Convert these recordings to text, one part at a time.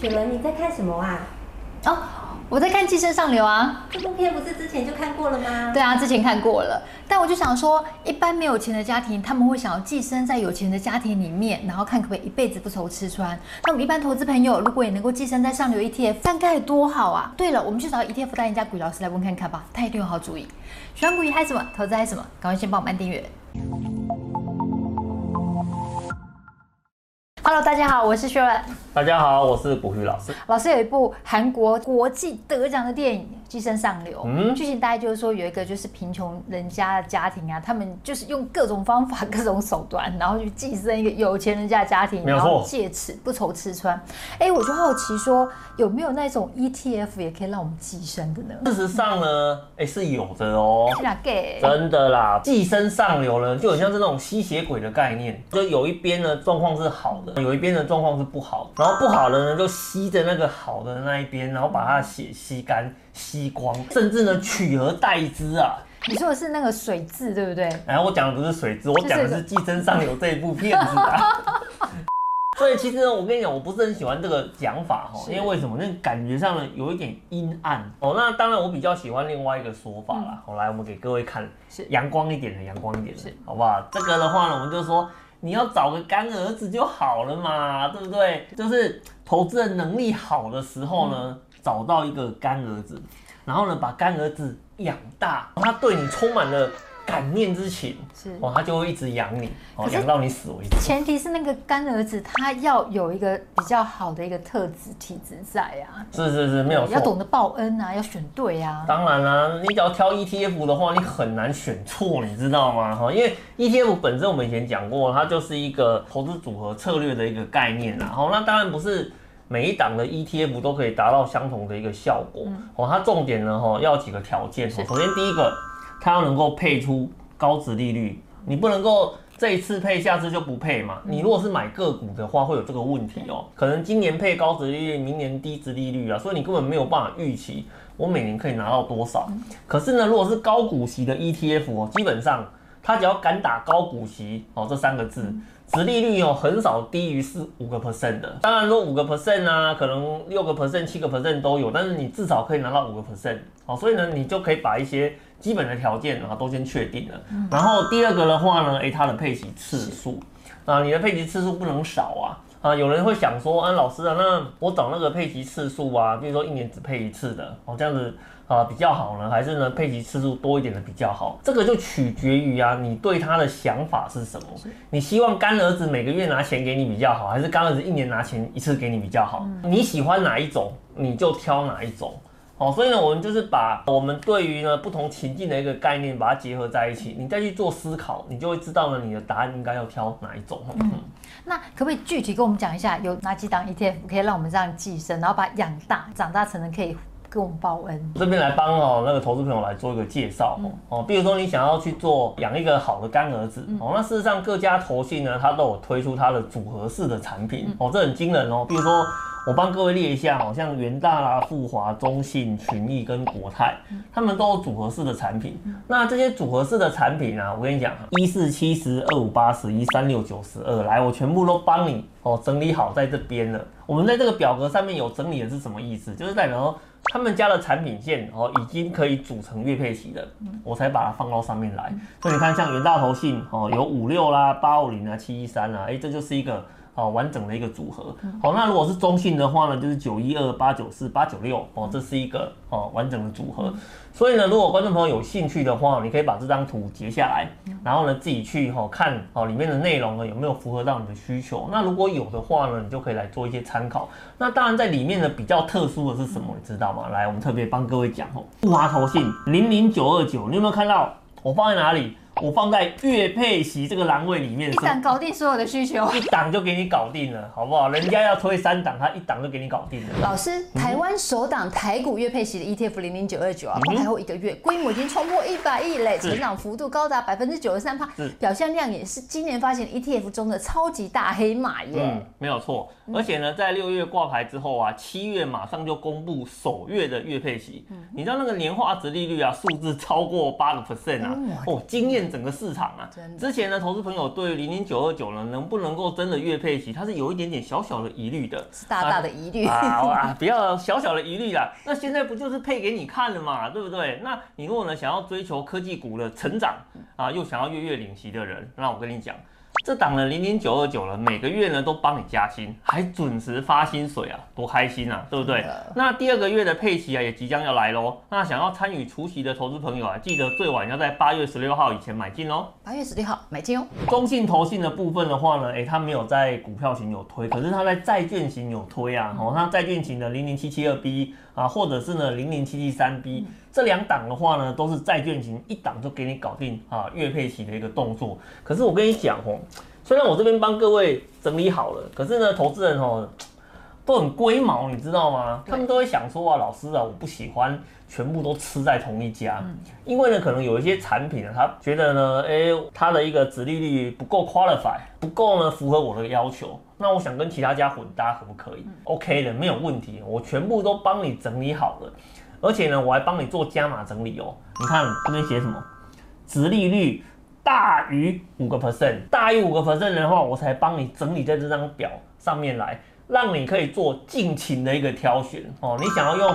雪伦，你在看什么啊？哦，我在看《寄生上流》啊。这部片不是之前就看过了吗？对啊，之前看过了。但我就想说，一般没有钱的家庭，他们会想要寄生在有钱的家庭里面，然后看可不可以一辈子不愁吃穿。那我们一般投资朋友，如果也能够寄生在上流 ETF，那该有多好啊！对了，我们去找 ETF 代言家古老师来问看看吧，他一定有好主意。喜欢股鱼嗨什么？投资嗨什么？赶快先帮我们按订阅。Hello，大家好，我是 Sharon。大家好，我是股鱼老师。老师有一部韩国国际得奖的电影。寄生上流，嗯，剧情大概就是说有一个就是贫穷人家的家庭啊，他们就是用各种方法、各种手段，然后去寄生一个有钱人家的家庭，然后借此不愁吃穿。哎、欸，我就好奇说，有没有那种 ETF 也可以让我们寄生的呢？事实上呢，哎、欸，是有的哦。给真的啦，寄生上流呢，就很像是那种吸血鬼的概念，就有一边呢状况是好的，有一边的状况是不好，然后不好的呢就吸着那个好的那一边，然后把它血吸干。吸光，甚至呢取而代之啊！你说的是那个水蛭，对不对？哎，我讲的不是水蛭，我讲的是《寄生上流》这一部片子啊。所以其实呢，我跟你讲，我不是很喜欢这个讲法哈，因为为什么？那感觉上呢有一点阴暗哦。那当然，我比较喜欢另外一个说法啦。好、嗯，来，我们给各位看，是阳光一点的，阳光一点的，好不好？这个的话呢，我们就说你要找个干儿子就好了嘛，对不对？就是投资的能力好的时候呢。嗯找到一个干儿子，然后呢，把干儿子养大，他对你充满了感念之情，是哦，他就会一直养你，哦，养到你死为止。前提是那个干儿子他要有一个比较好的一个特质体质在啊，是是是，没有错，要懂得报恩啊，要选对啊。当然啦、啊，你只要挑 ETF 的话，你很难选错，你知道吗？哈，因为 ETF 本身我们以前讲过，它就是一个投资组合策略的一个概念啦。哦，那当然不是。每一档的 ETF 都可以达到相同的一个效果哦。它重点呢，哈，要几个条件。首先第一个，它要能够配出高值利率，你不能够这一次配，下次就不配嘛。你如果是买个股的话，会有这个问题哦。可能今年配高值利率，明年低值利率啊，所以你根本没有办法预期我每年可以拿到多少。可是呢，如果是高股息的 ETF 哦，基本上它只要敢打高股息哦这三个字。殖利率哦，很少低于四五个 percent 的。当然说五个 percent 啊，可能六个 percent、七个 percent 都有，但是你至少可以拿到五个 percent。哦，所以呢，你就可以把一些基本的条件啊都先确定了。然后第二个的话呢，诶，它的配齐次数啊，你的配齐次数不能少啊。啊，有人会想说，啊，老师啊，那我找那个配齐次数啊，比如说一年只配一次的，哦，这样子啊比较好呢，还是呢配齐次数多一点的比较好？这个就取决于啊，你对他的想法是什么？你希望干儿子每个月拿钱给你比较好，还是干儿子一年拿钱一次给你比较好？你喜欢哪一种，你就挑哪一种。哦，所以呢，我们就是把我们对于呢不同情境的一个概念，把它结合在一起，你再去做思考，你就会知道呢你的答案应该要挑哪一种。嗯，那可不可以具体跟我们讲一下，有哪几档 ETF 可以让我们这样寄生，然后把它养大，长大成人可以跟我们报恩？这边来帮哦那个投资朋友来做一个介绍哦哦，比如说你想要去做养一个好的干儿子哦，那事实上各家投信呢，它都有推出它的组合式的产品哦，这很惊人哦，比如说。我帮各位列一下，好像元大啦、富华、中信、群益跟国泰，他们都有组合式的产品。那这些组合式的产品啊，我跟你讲，一四七十二五八十一三六九十二，来，我全部都帮你哦整理好在这边了。我们在这个表格上面有整理的是什么意思？就是代表说他们家的产品线哦已经可以组成月配息了，我才把它放到上面来。所以你看，像元大头信哦有五六啦、八五零啊、七一三啦，哎，这就是一个。哦，完整的一个组合。好，那如果是中性的话呢，就是九一二八九四八九六哦，这是一个哦完整的组合。所以呢，如果观众朋友有兴趣的话，你可以把这张图截下来，然后呢自己去哈看哦里面的内容呢有没有符合到你的需求。那如果有的话呢，你就可以来做一些参考。那当然在里面呢比较特殊的是什么，你知道吗？来，我们特别帮各位讲哦，复华投信零零九二九，你有没有看到？我放在哪里？我放在月配息这个栏位里面，一档搞定所有的需求，一档就给你搞定了，好不好？人家要推三档，他一档就给你搞定了。老师，台湾首档台股月配息的 ETF 零零九二九啊，后台后一个月规模已经冲破一百亿嘞，成长幅度高达百分之九十三趴，表现量也是今年发行 ETF 中的超级大黑马耶。嗯，没有错。而且呢，在六月挂牌之后啊，七月马上就公布首月的月配息。你知道那个年化值利率啊，数字超过八个 percent 啊，哦，惊艳。变整个市场啊。之前呢，投资朋友对零零九二九呢，能不能够真的月配齐，它是有一点点小小的疑虑的，是大大的疑虑啊啊，不要小小的疑虑啦。那现在不就是配给你看了嘛，对不对？那你如果呢想要追求科技股的成长啊，又想要月月领息的人，那我跟你讲。这档呢，零零九二九了，每个月呢都帮你加薪，还准时发薪水啊，多开心啊，对不对？那第二个月的配息啊，也即将要来喽。那想要参与除夕的投资朋友啊，记得最晚要在八月十六号以前买进哦。八月十六号买进哦。中信投信的部分的话呢，诶，它没有在股票型有推，可是它在债券型有推啊。哦，那债券型的零零七七二 B 啊，或者是呢零零七七三 B。这两档的话呢，都是债券型，一档就给你搞定啊，月配息的一个动作。可是我跟你讲哦，虽然我这边帮各位整理好了，可是呢，投资人哦都很龟毛，你知道吗？他们都会想说啊，老师啊，我不喜欢全部都吃在同一家，因为呢，可能有一些产品呢，他觉得呢，诶，它的一个直利率不够 qualify，不够呢符合我的要求，那我想跟其他家混搭可不可以？OK 的，没有问题，我全部都帮你整理好了。而且呢，我还帮你做加码整理哦。你看这边写什么？值利率大于五个 percent，大于五个 percent 的话，我才帮你整理在这张表上面来，让你可以做尽情的一个挑选哦。你想要用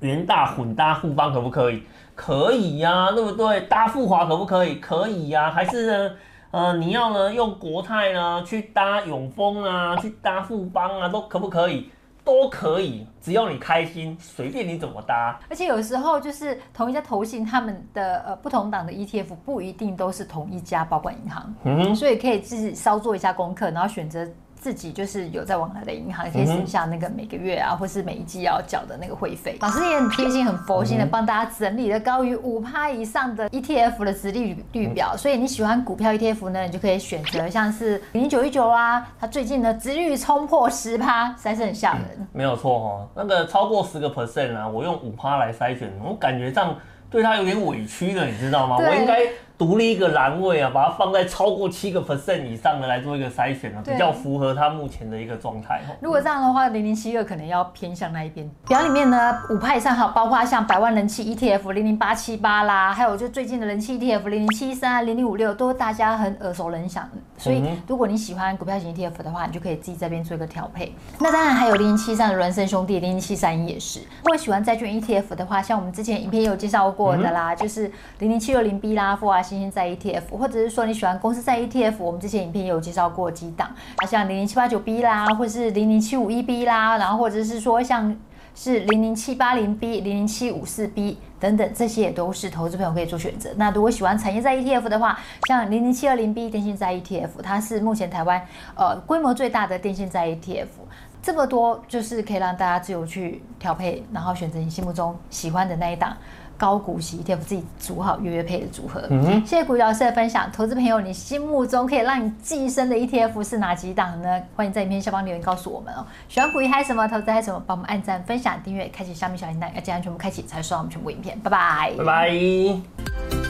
元大混搭富邦可不可以？可以呀、啊，对不对？搭富华可不可以？可以呀、啊。还是呢，呃，你要呢用国泰呢去搭永丰啊，去搭富邦啊，都可不可以？都可以，只要你开心，随便你怎么搭。而且有时候就是同一家投信，他们的呃不同档的 ETF 不一定都是同一家保管银行，嗯，所以可以自己稍做一下功课，然后选择。自己就是有在往来的银行，可以省下那个每个月啊，或是每一季要缴的那个会费。老师也很贴心、很佛心的帮大家整理了高于五趴以上的 ETF 的殖利率表。所以你喜欢股票 ETF 呢，你就可以选择像是零零九一九啊，它最近的殖率冲破十趴，实在是很吓人。嗯、没有错哦，那个超过十个 percent 啊，我用五趴来筛选，我感觉上对它有点委屈了，你知道吗？我应该。独立一个栏位啊，把它放在超过七个 percent 以上的来做一个筛选啊，比较符合它目前的一个状态。如果这样的话，零零七二可能要偏向那一边。表里面呢，五派以上还有包括像百万人气 ETF 零零八七八啦，还有就最近的人气 ETF 零零七三、零零五六，都大家很耳熟能详。所以如果你喜欢股票型 ETF 的话，你就可以自己这边做一个调配。那当然还有零零七三的孪生兄弟，零零七三也是。如果喜欢债券 ETF 的话，像我们之前影片也有介绍过的啦，就是零零七六零 B 啦，富华新兴在 ETF。或者是说你喜欢公司在 ETF，我们之前影片也有介绍过几档啊，像零零七八九 B 啦，或是零零七五一 B 啦，然后或者是说像是零零七八零 B、零零七五四 B 等等，这些也都是投资朋友可以做选择。那如果喜欢产业在 ETF 的话，像零零七二零 B 电信在 ETF，它是目前台湾呃规模最大的电信在 ETF，这么多就是可以让大家自由去调配，然后选择你心目中喜欢的那一档。高股息 ETF 自己组好月月配的组合。嗯，谢谢股鱼老师的分享。投资朋友，你心目中可以让你寄生的 ETF 是哪几档呢？欢迎在影片下方留言告诉我们哦。喜欢古鱼嗨什么？投资嗨什么？帮我们按赞、分享、订阅、开启下面小铃铛，要记得全部开启才收到我们全部影片。拜拜，拜拜。